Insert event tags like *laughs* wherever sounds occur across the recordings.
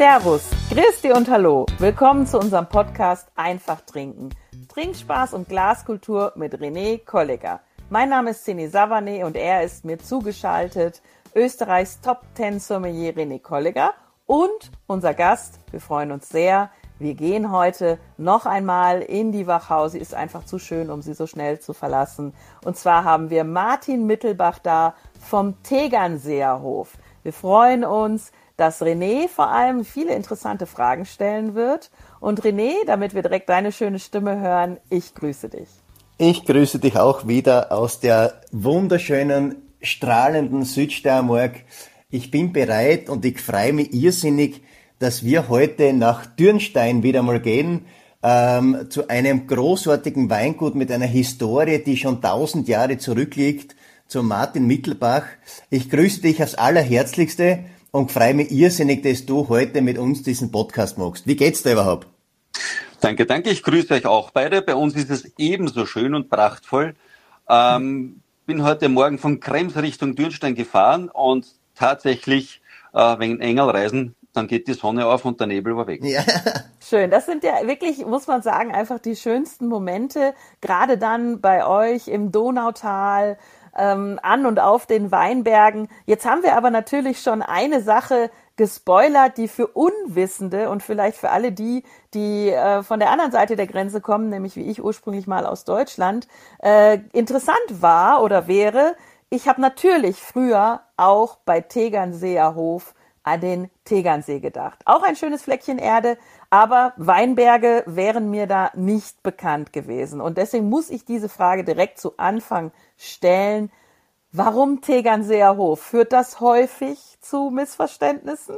Servus, Christi und Hallo. Willkommen zu unserem Podcast Einfach trinken. Trinkspaß und Glaskultur mit René Kollegger. Mein Name ist Cine Savane und er ist mir zugeschaltet. Österreichs Top 10 Sommelier René Kollegger und unser Gast. Wir freuen uns sehr. Wir gehen heute noch einmal in die Wachau. Sie ist einfach zu schön, um sie so schnell zu verlassen. Und zwar haben wir Martin Mittelbach da vom Tegernseer Hof. Wir freuen uns, dass René vor allem viele interessante Fragen stellen wird. Und René, damit wir direkt deine schöne Stimme hören, ich grüße dich. Ich grüße dich auch wieder aus der wunderschönen, strahlenden Südsteiermark. Ich bin bereit und ich freue mich irrsinnig, dass wir heute nach Dürnstein wieder mal gehen, ähm, zu einem großartigen Weingut mit einer Historie, die schon tausend Jahre zurückliegt, zu Martin Mittelbach. Ich grüße dich aufs Allerherzlichste und freue mich irrsinnig, dass du heute mit uns diesen Podcast machst. Wie geht's dir überhaupt? Danke, danke. Ich grüße euch auch beide. Bei uns ist es ebenso schön und prachtvoll. Ähm, bin heute Morgen von Krems Richtung Dürnstein gefahren und tatsächlich äh, wegen Engelreisen, dann geht die Sonne auf und der Nebel war weg. Ja. *laughs* Schön. Das sind ja wirklich, muss man sagen, einfach die schönsten Momente. Gerade dann bei euch im Donautal, ähm, an und auf den Weinbergen. Jetzt haben wir aber natürlich schon eine Sache gespoilert, die für Unwissende und vielleicht für alle die, die äh, von der anderen Seite der Grenze kommen, nämlich wie ich ursprünglich mal aus Deutschland, äh, interessant war oder wäre. Ich habe natürlich früher auch bei Tegernseer Hof an den Tegernsee gedacht. Auch ein schönes Fleckchen Erde, aber Weinberge wären mir da nicht bekannt gewesen. Und deswegen muss ich diese Frage direkt zu Anfang stellen. Warum Tegernseer Hof? Führt das häufig zu Missverständnissen?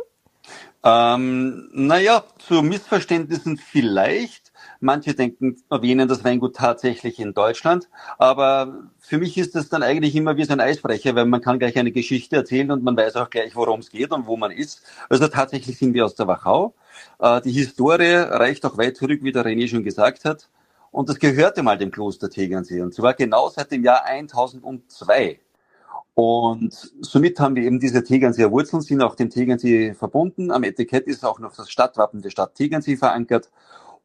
Ähm, naja, zu Missverständnissen vielleicht. Manche denken, erwähnen das Weingut tatsächlich in Deutschland. Aber für mich ist das dann eigentlich immer wie so ein Eisbrecher, weil man kann gleich eine Geschichte erzählen und man weiß auch gleich, worum es geht und wo man ist. Also tatsächlich sind wir aus der Wachau. Äh, die Historie reicht auch weit zurück, wie der René schon gesagt hat. Und das gehörte mal dem Kloster Tegernsee. Und zwar genau seit dem Jahr 1002. Und somit haben wir eben diese Tegernseer Wurzeln, sind auch dem Tegernsee verbunden. Am Etikett ist auch noch das Stadtwappen der Stadt Tegernsee verankert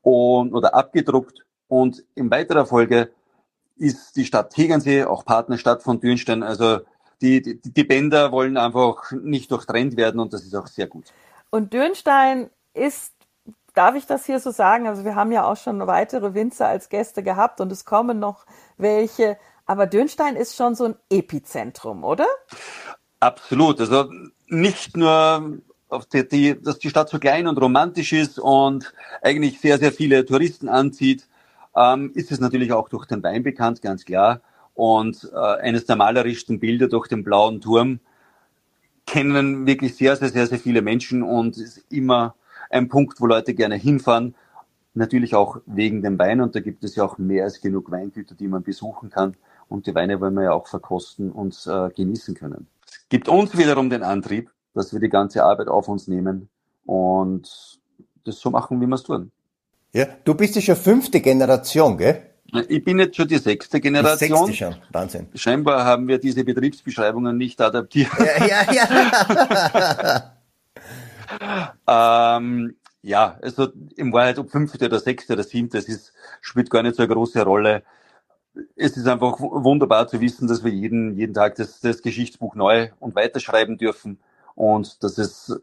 und, oder abgedruckt. Und in weiterer Folge ist die Stadt Tegernsee auch Partnerstadt von Dürnstein. Also die, die, die Bänder wollen einfach nicht durchtrennt werden und das ist auch sehr gut. Und Dürnstein ist, darf ich das hier so sagen? Also wir haben ja auch schon weitere Winzer als Gäste gehabt und es kommen noch welche. Aber Dürnstein ist schon so ein Epizentrum, oder? Absolut. Also nicht nur die, die, dass die Stadt so klein und romantisch ist und eigentlich sehr, sehr viele Touristen anzieht, ähm, ist es natürlich auch durch den Wein bekannt, ganz klar. Und äh, eines der malerischsten Bilder durch den blauen Turm kennen wirklich sehr, sehr, sehr, sehr viele Menschen und ist immer ein Punkt, wo Leute gerne hinfahren. Natürlich auch wegen dem Wein und da gibt es ja auch mehr als genug Weingüter, die man besuchen kann. Und die Weine wollen wir ja auch verkosten und äh, genießen können. Es gibt uns wiederum den Antrieb, dass wir die ganze Arbeit auf uns nehmen und das so machen, wie wir es tun. Ja, du bist ja schon fünfte Generation, gell? Ich bin jetzt schon die sechste Generation. Die sechste schon, Wahnsinn. Scheinbar haben wir diese Betriebsbeschreibungen nicht adaptiert. Ja, ja, ja. *laughs* ähm, ja, also im Wahrheit ob fünfte oder sechste oder siebte, das ist, spielt gar nicht so eine große Rolle. Es ist einfach wunderbar zu wissen, dass wir jeden, jeden Tag das, das Geschichtsbuch neu und weiterschreiben dürfen. Und das ist,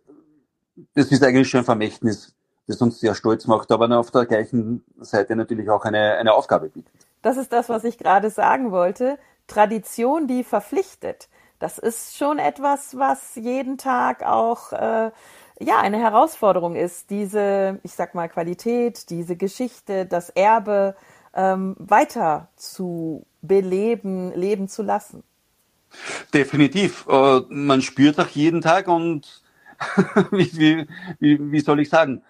das ist eigentlich schon ein Vermächtnis, das uns sehr stolz macht, aber auf der gleichen Seite natürlich auch eine, eine Aufgabe bietet. Das ist das, was ich gerade sagen wollte. Tradition, die verpflichtet. Das ist schon etwas, was jeden Tag auch äh, ja eine Herausforderung ist, diese, ich sag mal, Qualität, diese Geschichte, das Erbe ähm, weiter zu beleben, leben zu lassen. Definitiv. Äh, man spürt auch jeden Tag und *laughs* wie, wie, wie soll ich sagen?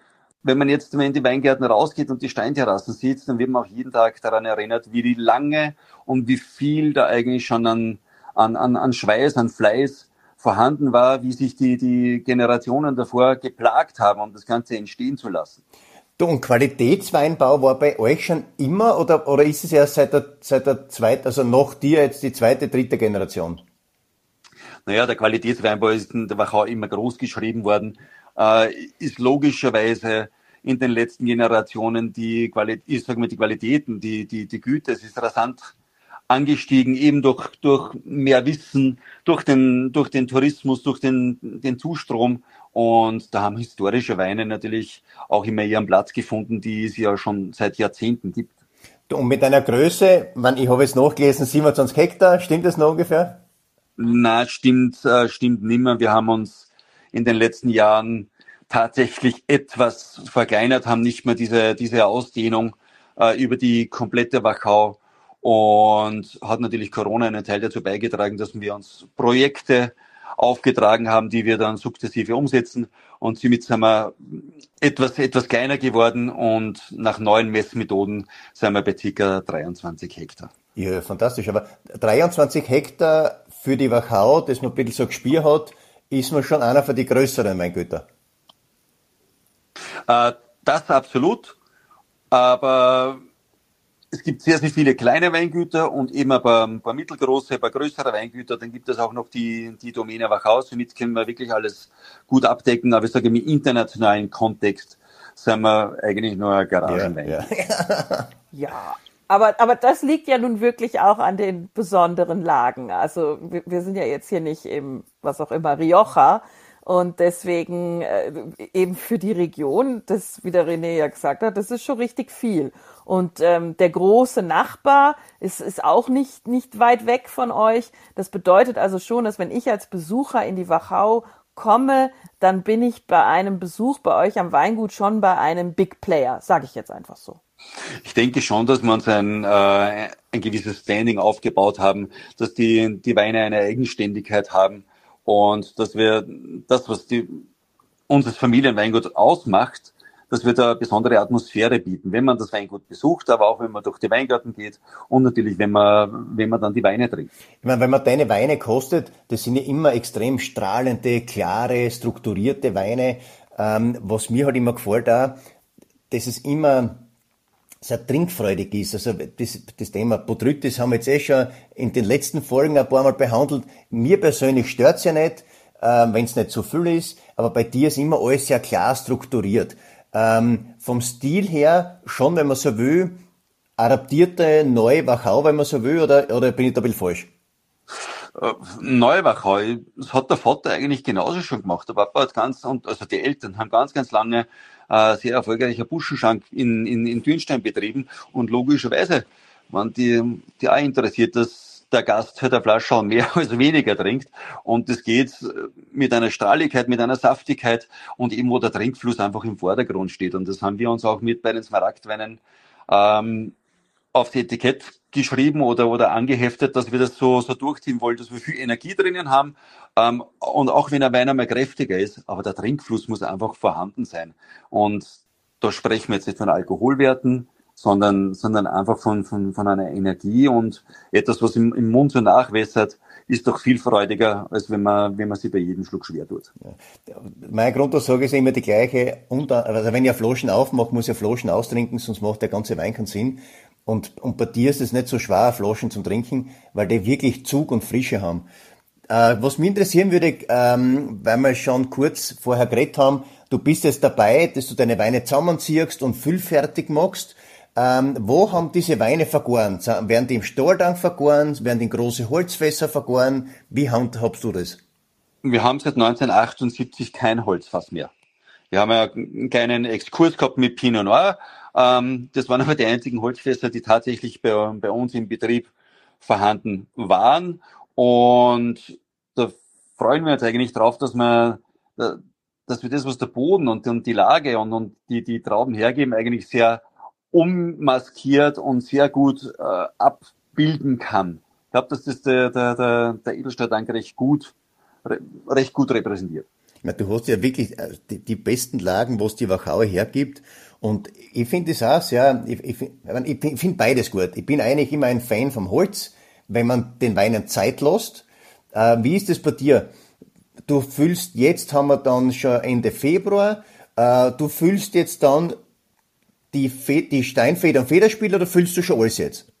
Wenn man jetzt in die Weingärten rausgeht und die Steinterrassen sieht, dann wird man auch jeden Tag daran erinnert, wie lange und wie viel da eigentlich schon an, an, an, an Schweiß, an Fleiß vorhanden war, wie sich die, die Generationen davor geplagt haben, um das Ganze entstehen zu lassen. Du, und Qualitätsweinbau war bei euch schon immer oder, oder ist es erst seit der, seit der zweiten, also noch dir jetzt die zweite, dritte Generation? Naja, der Qualitätsweinbau ist in der Wachau immer groß geschrieben worden äh, ist logischerweise in den letzten Generationen die Qualität, ich sag mal, die Qualitäten, die, die, die Güte, es ist rasant angestiegen, eben durch, durch mehr Wissen, durch den, durch den Tourismus, durch den, den Zustrom. Und da haben historische Weine natürlich auch immer ihren Platz gefunden, die es ja schon seit Jahrzehnten gibt. Und mit einer Größe, ich habe jetzt nachgelesen, 27 Hektar, stimmt das noch ungefähr? Na, stimmt, äh, stimmt nimmer. Wir haben uns in den letzten Jahren tatsächlich etwas verkleinert, haben nicht mehr diese, diese Ausdehnung äh, über die komplette Wachau und hat natürlich Corona einen Teil dazu beigetragen, dass wir uns Projekte aufgetragen haben, die wir dann sukzessive umsetzen. Und somit sind wir etwas, etwas kleiner geworden und nach neuen Messmethoden sind wir bei ca. 23 Hektar. Ja, fantastisch. Aber 23 Hektar für die Wachau, das man ein bisschen so gespielt hat, ist man schon einer von den größeren Weingüter. Äh, das absolut. Aber es gibt sehr, sehr viele kleine Weingüter und eben ein paar, ein paar mittelgroße, ein paar größere Weingüter. Dann gibt es auch noch die, die Domäne Wachau. Somit können wir wirklich alles gut abdecken. Aber ich sage, im internationalen Kontext sind wir eigentlich nur ein Garagenwein. Ja, ja. *laughs* ja, aber, aber das liegt ja nun wirklich auch an den besonderen Lagen. Also wir, wir sind ja jetzt hier nicht im, was auch immer, Rioja, und deswegen äh, eben für die Region, das, wie der René ja gesagt hat, das ist schon richtig viel. Und ähm, der große Nachbar ist, ist auch nicht, nicht weit weg von euch. Das bedeutet also schon, dass wenn ich als Besucher in die Wachau komme, dann bin ich bei einem Besuch bei euch am Weingut schon bei einem Big Player, sage ich jetzt einfach so. Ich denke schon, dass wir uns ein, äh, ein gewisses Standing aufgebaut haben, dass die, die Weine eine Eigenständigkeit haben und dass wir das, was die, unser Familienweingut ausmacht, dass wir da eine besondere Atmosphäre bieten, wenn man das Weingut besucht, aber auch wenn man durch die Weingarten geht und natürlich, wenn man, wenn man dann die Weine trinkt. Ich meine, wenn man deine Weine kostet, das sind ja immer extrem strahlende, klare, strukturierte Weine. Ähm, was mir halt immer gefällt auch, dass es immer sehr trinkfreudig ist. Also das, das Thema Botrytis haben wir jetzt eh schon in den letzten Folgen ein paar Mal behandelt. Mir persönlich stört's ja nicht, äh, wenn es nicht zu so viel ist, aber bei dir ist immer alles sehr klar strukturiert. Ähm, vom Stil her schon, wenn man so will, adaptierte neue Wachau, wenn man so will, oder, oder bin ich da ein bisschen falsch? Äh, Neuwachau, das hat der Vater eigentlich genauso schon gemacht. Der Papa hat ganz, und also die Eltern haben ganz, ganz lange äh, sehr erfolgreicher Buschenschank in, in, in Dürnstein betrieben. Und logischerweise waren die, die auch interessiert, dass der Gast halt eine Flasche mehr *laughs* als weniger trinkt. Und das geht mit einer Strahligkeit, mit einer Saftigkeit und eben wo der Trinkfluss einfach im Vordergrund steht. Und das haben wir uns auch mit bei den Smaragdweinen ähm, auf die Etikett geschrieben oder, oder angeheftet, dass wir das so, so durchziehen wollen, dass wir viel Energie drinnen haben. Ähm, und auch wenn ein Wein einmal kräftiger ist, aber der Trinkfluss muss einfach vorhanden sein. Und da sprechen wir jetzt nicht von Alkoholwerten, sondern, sondern einfach von, von, von einer Energie und etwas, was im, im Mund so nachwässert, ist doch viel freudiger, als wenn man, wenn man sich bei jedem Schluck schwer tut. Ja. Meine Grundaussage ist immer die gleiche. Also wenn ich Flaschen aufmache, muss ich Flaschen austrinken, sonst macht der ganze Wein keinen Sinn. Und, und bei dir ist es nicht so schwer, Flaschen zum Trinken, weil die wirklich Zug und Frische haben. Äh, was mich interessieren würde, ähm, weil wir schon kurz vorher geredet haben, du bist jetzt dabei, dass du deine Weine zusammenziehst und füllfertig machst. Ähm, wo haben diese Weine vergoren? Werden die im Stahltank vergoren? Werden die in große Holzfässer vergoren? Wie handhabst du das? Wir haben seit 1978 kein Holzfass mehr. Wir haben ja einen kleinen Exkurs gehabt mit Pinot Noir. Ähm, das waren *laughs* aber die einzigen Holzfässer, die tatsächlich bei, bei uns im Betrieb vorhanden waren. Und da freuen wir uns eigentlich drauf, dass wir, dass wir das, was der Boden und, und die Lage und, und die, die Trauben hergeben, eigentlich sehr ummaskiert und sehr gut äh, abbilden kann. Ich glaube, dass das der, der, der, der Edelstadt recht gut, recht gut repräsentiert. Du hast ja wirklich äh, die, die besten Lagen, was die Wachau hergibt. Und ich finde es auch sehr, ich, ich, finde beides gut. Ich bin eigentlich immer ein Fan vom Holz, wenn man den Weinen Zeit lässt. Äh, wie ist es bei dir? Du fühlst, jetzt haben wir dann schon Ende Februar, äh, du fühlst jetzt dann die, Fe die Steinfeder und Federspiele oder fühlst du schon alles jetzt?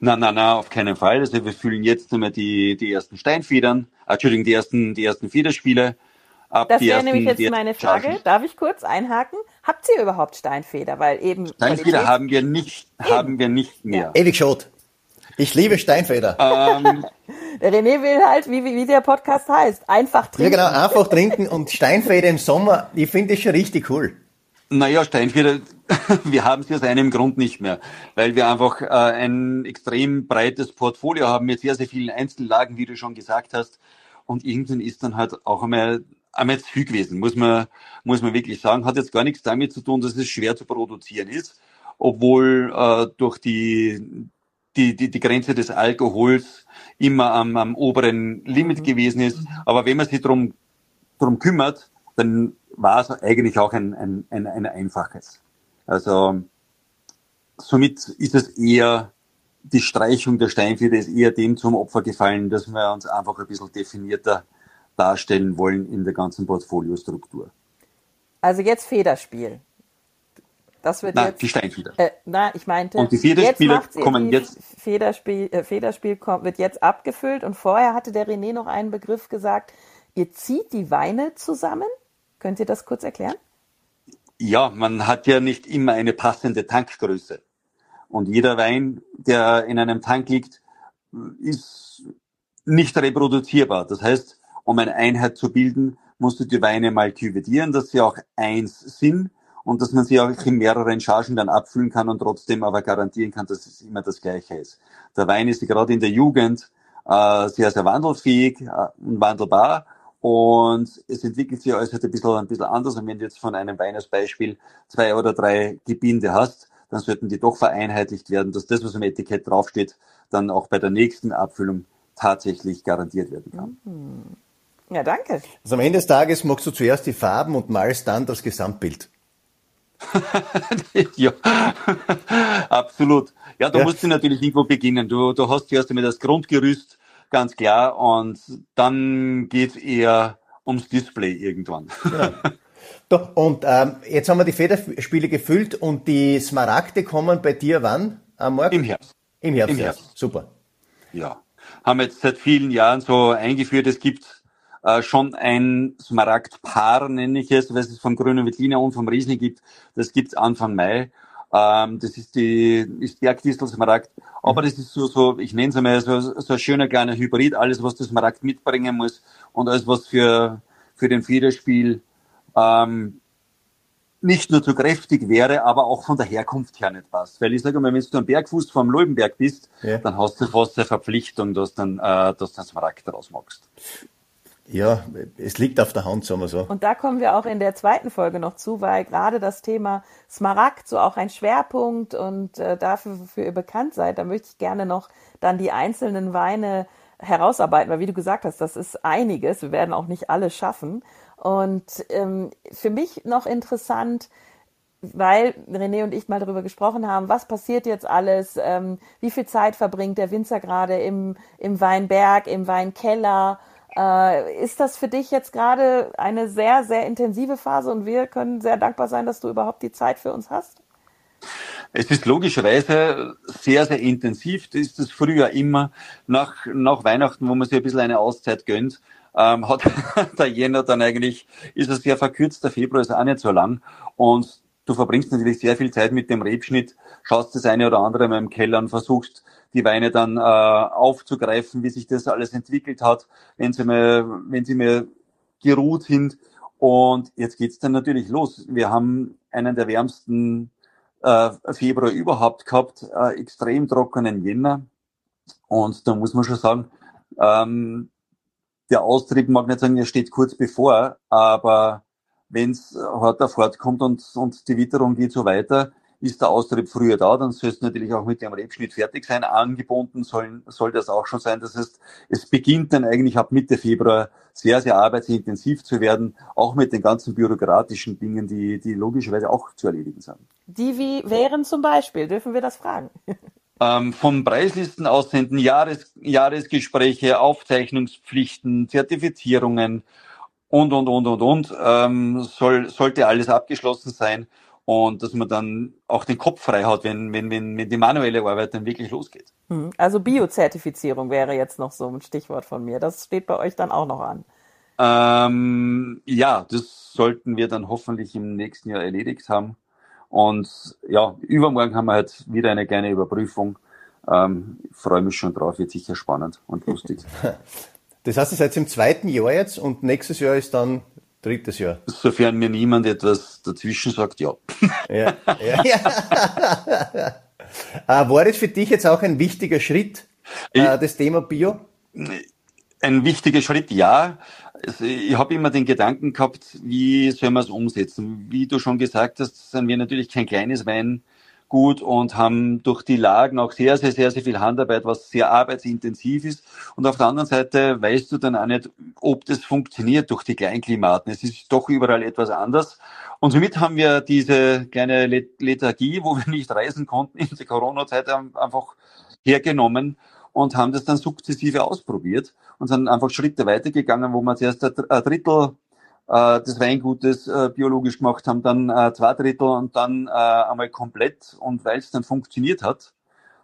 Nein, nein, nein, auf keinen Fall. Also wir fühlen jetzt nur die, die ersten Steinfedern, äh, Entschuldigung, die ersten, die ersten Federspiele. Ab Das wäre nämlich jetzt meine Frage. Chargen. Darf ich kurz einhaken? Habt ihr überhaupt Steinfeder? Weil eben Steinfeder haben wir nicht, eben. haben wir nicht mehr. Ja. Ewig schot. Ich liebe Steinfeder. Ähm, der *laughs* René will halt, wie, wie der Podcast heißt, einfach trinken. Ja genau, einfach trinken und Steinfeder im Sommer, ich finde das schon richtig cool. Naja, Steinfeder, *laughs* wir haben sie aus einem Grund nicht mehr, weil wir einfach äh, ein extrem breites Portfolio haben mit sehr, sehr vielen Einzellagen, wie du schon gesagt hast. Und irgendwann ist dann halt auch einmal, einmal zu viel gewesen, muss man, muss man wirklich sagen. Hat jetzt gar nichts damit zu tun, dass es schwer zu produzieren ist, obwohl äh, durch die, die, die, die Grenze des Alkohols immer am, am oberen Limit mhm. gewesen ist. Aber wenn man sich drum, drum kümmert, dann war es eigentlich auch ein, ein, ein, ein einfaches. Also somit ist es eher die Streichung der Steinfeder ist eher dem zum Opfer gefallen, dass wir uns einfach ein bisschen definierter darstellen wollen in der ganzen Portfoliostruktur. Also jetzt Federspiel. Das wird na, jetzt, die Steinfeder. Äh, na, ich meinte, und die Federspiele kommen jetzt. Federspiel, äh, Federspiel kommt, wird jetzt abgefüllt und vorher hatte der René noch einen Begriff gesagt. Ihr zieht die Weine zusammen? Könnt ihr das kurz erklären? Ja, man hat ja nicht immer eine passende Tankgröße. Und jeder Wein, der in einem Tank liegt, ist nicht reproduzierbar. Das heißt, um eine Einheit zu bilden, musst du die Weine mal küvetieren, dass sie auch eins sind und dass man sie auch in mehreren Chargen dann abfüllen kann und trotzdem aber garantieren kann, dass es immer das Gleiche ist. Der Wein ist gerade in der Jugend äh, sehr, sehr wandelfähig äh, und wandelbar und es entwickelt sich alles halt ein bisschen, ein bisschen anders. Und wenn du jetzt von einem Wein als Beispiel zwei oder drei Gebinde hast, dann sollten die doch vereinheitlicht werden, dass das, was im Etikett draufsteht, dann auch bei der nächsten Abfüllung tatsächlich garantiert werden kann. Mhm. Ja, danke. Also am Ende des Tages magst du zuerst die Farben und malst dann das Gesamtbild. *laughs* ja, absolut. Ja, du ja. musst natürlich irgendwo beginnen. Du, du hast zuerst einmal das Grundgerüst, ganz klar, und dann geht es eher ums Display irgendwann. Genau. *laughs* Doch, und ähm, jetzt haben wir die Federspiele gefüllt und die Smaragde kommen bei dir wann am Morgen? Im Herbst. Im Herbst, Im Herbst. Super. Ja, haben jetzt seit vielen Jahren so eingeführt. Es gibt äh, schon ein Smaragdpaar, nenne ich es, was es vom Grünen Veltliner und vom Riesling gibt. Das gibt's Anfang Mai. Ähm, das ist die ist Bergdistel Smaragd. Aber das ist so, so ich nenne es einmal so, so ein schöner kleiner Hybrid. Alles, was das Smaragd mitbringen muss und alles, was für, für den Federspiel ähm, nicht nur zu kräftig wäre, aber auch von der Herkunft her nicht passt. Weil ich sage mal, wenn du am Bergfuß vom Leubenberg bist, ja. dann hast du fast eine Verpflichtung, dass, dann, äh, dass du einen Smaragd daraus machst. Ja, es liegt auf der Hand, sagen wir so. Und da kommen wir auch in der zweiten Folge noch zu, weil gerade das Thema Smaragd so auch ein Schwerpunkt und äh, dafür, wofür ihr bekannt seid, da möchte ich gerne noch dann die einzelnen Weine herausarbeiten, weil wie du gesagt hast, das ist einiges. Wir werden auch nicht alles schaffen. Und ähm, für mich noch interessant, weil René und ich mal darüber gesprochen haben, was passiert jetzt alles, ähm, wie viel Zeit verbringt der Winzer gerade im, im Weinberg, im Weinkeller. Äh, ist das für dich jetzt gerade eine sehr, sehr intensive Phase und wir können sehr dankbar sein, dass du überhaupt die Zeit für uns hast? Es ist logischerweise sehr, sehr intensiv. Das ist das früher immer nach, nach Weihnachten, wo man sich ein bisschen eine Auszeit gönnt ähm, hat *laughs* der Jänner dann eigentlich, ist es sehr verkürzt, der Februar ist auch nicht so lang und du verbringst natürlich sehr viel Zeit mit dem Rebschnitt, schaust das eine oder andere mal im Keller und versuchst die Weine dann äh, aufzugreifen, wie sich das alles entwickelt hat, wenn sie mal, wenn sie mal geruht sind. Und jetzt geht's dann natürlich los. Wir haben einen der wärmsten äh, Februar überhaupt gehabt, äh, extrem trockenen Jänner. Und da muss man schon sagen, ähm, der Austrieb mag nicht sagen, er steht kurz bevor, aber wenn es hart fortkommt und, und die Witterung geht so weiter, ist der Austrieb früher da, dann soll es natürlich auch mit dem Rebschnitt fertig sein. Angebunden soll, soll das auch schon sein. Das heißt, es beginnt dann eigentlich ab Mitte Februar sehr, sehr arbeitsintensiv zu werden, auch mit den ganzen bürokratischen Dingen, die, die logischerweise auch zu erledigen sind. Die wie wären zum Beispiel, dürfen wir das fragen? ähm, von Preislisten aussenden, Jahres, Jahresgespräche, Aufzeichnungspflichten, Zertifizierungen und, und, und, und, und, ähm, soll, sollte alles abgeschlossen sein und dass man dann auch den Kopf frei hat, wenn, wenn, wenn, wenn die manuelle Arbeit dann wirklich losgeht. Hm, also Biozertifizierung wäre jetzt noch so ein Stichwort von mir. Das steht bei euch dann auch noch an. Ähm, ja, das sollten wir dann hoffentlich im nächsten Jahr erledigt haben. Und ja, übermorgen haben wir halt wieder eine kleine Überprüfung. Ähm, freue mich schon drauf, wird sicher spannend und lustig. *laughs* Das heißt, ihr seid im zweiten Jahr jetzt und nächstes Jahr ist dann drittes Jahr. Sofern mir niemand etwas dazwischen sagt, ja. ja, ja, ja. *laughs* *laughs* Ah, war das für dich jetzt auch ein wichtiger Schritt, ich, äh, das Thema Bio? Ein wichtiger Schritt, ja. Also ich habe immer den Gedanken gehabt, wie soll man es umsetzen? Wie du schon gesagt hast, sind wir natürlich kein kleines Weingut und haben durch die Lagen auch sehr, sehr, sehr, sehr viel Handarbeit, was sehr arbeitsintensiv ist. Und auf der anderen Seite weißt du dann auch nicht, ob das funktioniert durch die Kleinklimaten. Es ist doch überall etwas anders. Und somit haben wir diese kleine Lethargie, wo wir nicht reisen konnten in der Corona-Zeit, einfach hergenommen und haben das dann sukzessive ausprobiert und sind einfach Schritte weitergegangen, wo wir zuerst ein Drittel des Weingutes äh, biologisch gemacht haben, dann äh, zwei Drittel und dann äh, einmal komplett. Und weil es dann funktioniert hat,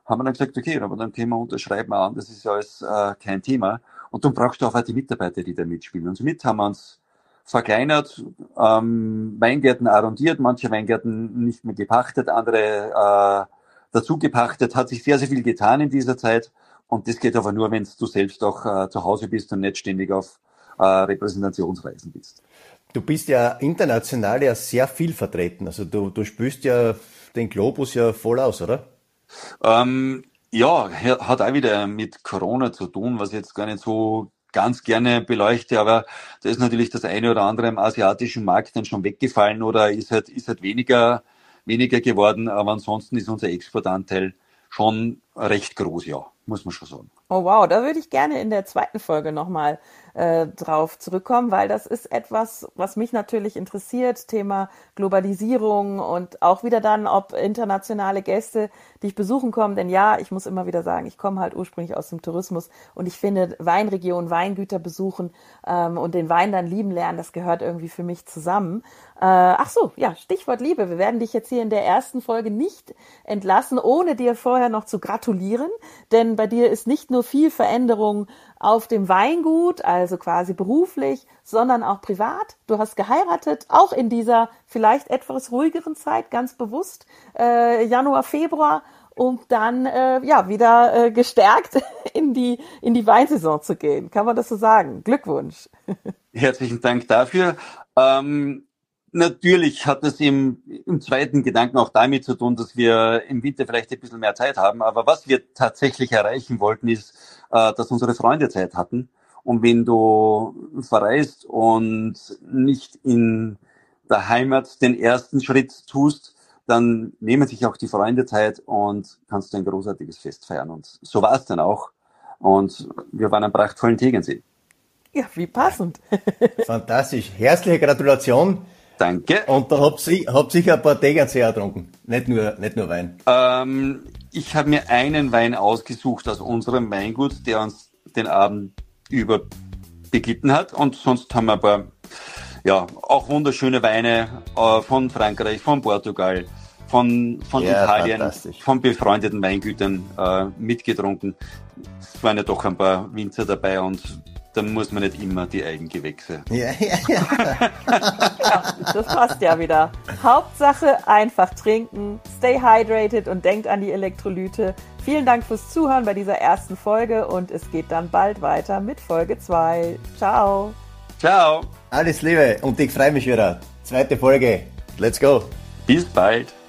haben wir dann gesagt, okay, aber dann können wir unterschreiben an, das ist ja alles äh, kein Thema. Und dann brauchst du auch die Mitarbeiter, die da mitspielen. Und somit haben wir uns verkleinert, ähm, Weingärten arrondiert, manche Weingärten nicht mehr gepachtet, andere äh, dazu gepachtet, hat sich sehr, sehr viel getan in dieser Zeit. Und das geht aber nur, wenn du selbst auch äh, zu Hause bist und nicht ständig auf äh, Repräsentationsreisen bist. Du bist ja international ja sehr viel vertreten. Also du, du spürst ja den Globus ja voll aus, oder? Ähm, ja, hat auch wieder mit Corona zu tun, was ich jetzt gar nicht so ganz gerne beleuchte, aber da ist natürlich das eine oder andere im asiatischen Markt dann schon weggefallen oder ist halt, ist halt weniger, weniger geworden, aber ansonsten ist unser Exportanteil schon recht groß, ja, muss man schon sagen. Oh wow, da würde ich gerne in der zweiten Folge nochmal äh, drauf zurückkommen, weil das ist etwas, was mich natürlich interessiert, Thema Globalisierung und auch wieder dann, ob internationale Gäste dich besuchen kommen. Denn ja, ich muss immer wieder sagen, ich komme halt ursprünglich aus dem Tourismus und ich finde Weinregionen, Weingüter besuchen ähm, und den Wein dann lieben lernen, das gehört irgendwie für mich zusammen. Äh, ach so, ja, Stichwort Liebe. Wir werden dich jetzt hier in der ersten Folge nicht entlassen, ohne dir vorher noch zu gratulieren. Denn bei dir ist nicht nur viel Veränderung auf dem Weingut, also quasi beruflich, sondern auch privat. Du hast geheiratet, auch in dieser vielleicht etwas ruhigeren Zeit, ganz bewusst, äh, Januar, Februar, um dann äh, ja wieder äh, gestärkt *laughs* in die in die Weinsaison zu gehen. Kann man das so sagen? Glückwunsch. *laughs* Herzlichen Dank dafür. Ähm Natürlich hat es im, im zweiten Gedanken auch damit zu tun, dass wir im Winter vielleicht ein bisschen mehr Zeit haben. Aber was wir tatsächlich erreichen wollten, ist, äh, dass unsere Freunde Zeit hatten. Und wenn du verreist und nicht in der Heimat den ersten Schritt tust, dann nehmen sich auch die Freunde Zeit und kannst du ein großartiges Fest feiern. Und so war es dann auch. Und wir waren am prachtvollen Tegensee. Ja, wie passend. *laughs* Fantastisch. Herzliche Gratulation. Danke. Und da habt ihr hab sicher ein paar Tegernsee getrunken, nicht nur, nicht nur Wein. Ähm, ich habe mir einen Wein ausgesucht aus unserem Weingut, der uns den Abend über beglitten hat. Und sonst haben wir ein paar, ja, auch wunderschöne Weine äh, von Frankreich, von Portugal, von, von ja, Italien, von befreundeten Weingütern äh, mitgetrunken. Es waren ja doch ein paar Winzer dabei und dann muss man nicht immer die Eigengewächse. Ja, ja, ja. ja, *laughs* das passt ja wieder. Hauptsache einfach trinken, stay hydrated und denkt an die Elektrolyte. Vielen Dank fürs Zuhören bei dieser ersten Folge und es geht dann bald weiter mit Folge 2. Ciao. Ciao. Alles Liebe und ich freue mich wieder. Zweite Folge. Let's go. Bis bald.